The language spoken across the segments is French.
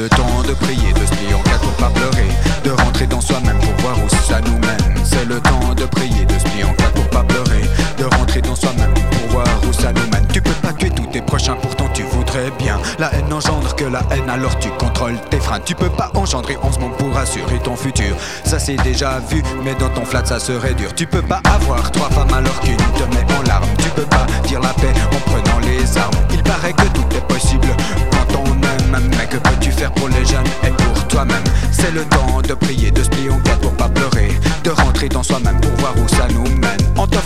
le temps de prier, de se plier en quatre pour pas pleurer, de rentrer dans soi-même pour voir où ça nous mène. C'est le temps de prier, de se plier en quatre pour pas pleurer, de rentrer dans soi-même pour voir où ça nous mène. Tu peux pas tuer tous tes prochains, pourtant tu voudrais bien. La haine n'engendre que la haine, alors tu contrôles tes freins. Tu peux pas engendrer ce monde pour assurer ton futur. Ça c'est déjà vu, mais dans ton flat ça serait dur. Tu peux pas avoir trois femmes alors qu'une te met en larmes. Tu peux pas dire la paix en prenant les armes. Il paraît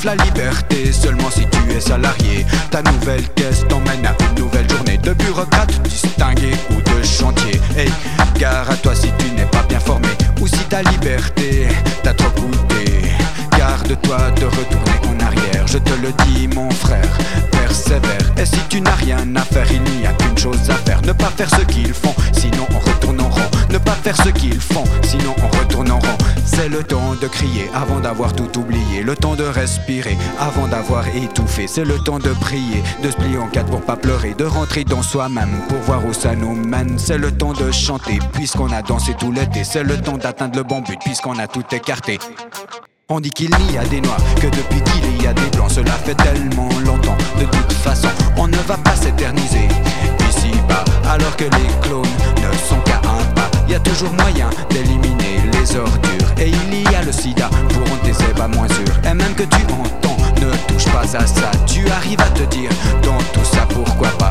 la liberté seulement si tu es salarié. Ta nouvelle caisse t'emmène à une nouvelle journée de bureaucrate distingué ou de chantier. Hey, gare à toi si tu n'es pas bien formé ou si ta liberté t'a trop coûté. Garde-toi de retourner en arrière, je te le dis mon frère, persévère. Et si tu n'as rien à faire, il n'y a qu'une chose à faire, ne pas faire ce qu'ils font, sinon on faire ce qu'ils font, sinon on retourne en rond. C'est le temps de crier avant d'avoir tout oublié, le temps de respirer avant d'avoir étouffé. C'est le temps de prier, de se plier en quatre pour pas pleurer, de rentrer dans soi-même pour voir où ça nous mène. C'est le temps de chanter puisqu'on a dansé tout l'été. C'est le temps d'atteindre le bon but puisqu'on a tout écarté. On dit qu'il n'y a des noirs que depuis qu'il y a des blancs. Cela fait tellement longtemps. De toute façon, on ne va pas s'éterniser ici-bas. Alors que les clones tu entends, ne touche pas à ça. Tu arrives à te dire dans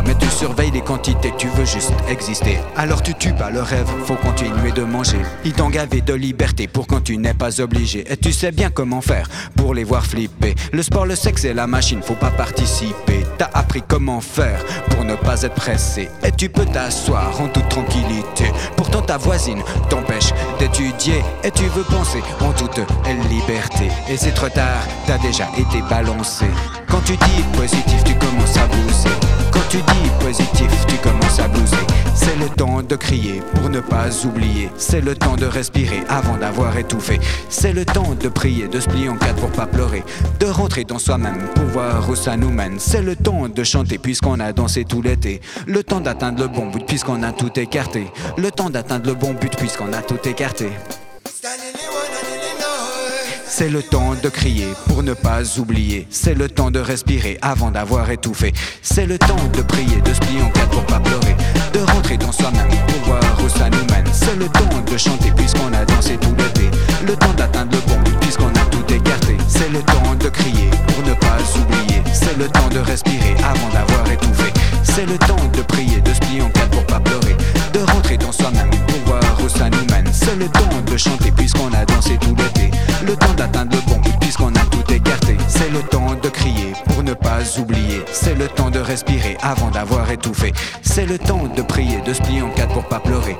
Mais tu surveilles les quantités, tu veux juste exister. Alors tu tues pas le rêve, faut continuer de manger. Ils t'ont gavé de liberté pour quand tu n'es pas obligé. Et tu sais bien comment faire pour les voir flipper. Le sport, le sexe et la machine, faut pas participer. T'as appris comment faire pour ne pas être pressé. Et tu peux t'asseoir en toute tranquillité. Pourtant ta voisine t'empêche d'étudier. Et tu veux penser en toute liberté. Et c'est trop tard, t'as déjà été balancé. Quand tu dis positif, tu commences à bouser. Tu dis positif, tu commences à blouser. C'est le temps de crier pour ne pas oublier. C'est le temps de respirer avant d'avoir étouffé. C'est le temps de prier, de se plier en quatre pour pas pleurer. De rentrer dans soi-même pour voir où ça nous mène. C'est le temps de chanter puisqu'on a dansé tout l'été. Le temps d'atteindre le bon but puisqu'on a tout écarté. Le temps d'atteindre le bon but puisqu'on a tout écarté. C'est le temps de crier pour ne pas oublier. C'est le temps de respirer avant d'avoir étouffé. C'est le temps de prier, de se plier en quatre pour pas pleurer. De rentrer dans soi-même pour voir où ça nous mène. C'est le temps de chanter puisqu'on a dansé tout l'été. Le temps d'atteindre le bon but puisqu'on a tout écarté. C'est le temps de crier pour ne pas oublier. C'est le temps de respirer avant d'avoir étouffé. C'est le temps de prier, de se plier en quatre pour pas pleurer. De rentrer dans soi-même pour voir où ça nous mène. C'est le temps de chanter puisqu'on a dansé tout l'été. Le temps d'atteindre le bon puisqu'on a tout écarté. C'est le temps de crier pour ne pas oublier. C'est le temps de respirer avant d'avoir étouffé. C'est le temps de prier, de se plier en quatre pour pas pleurer.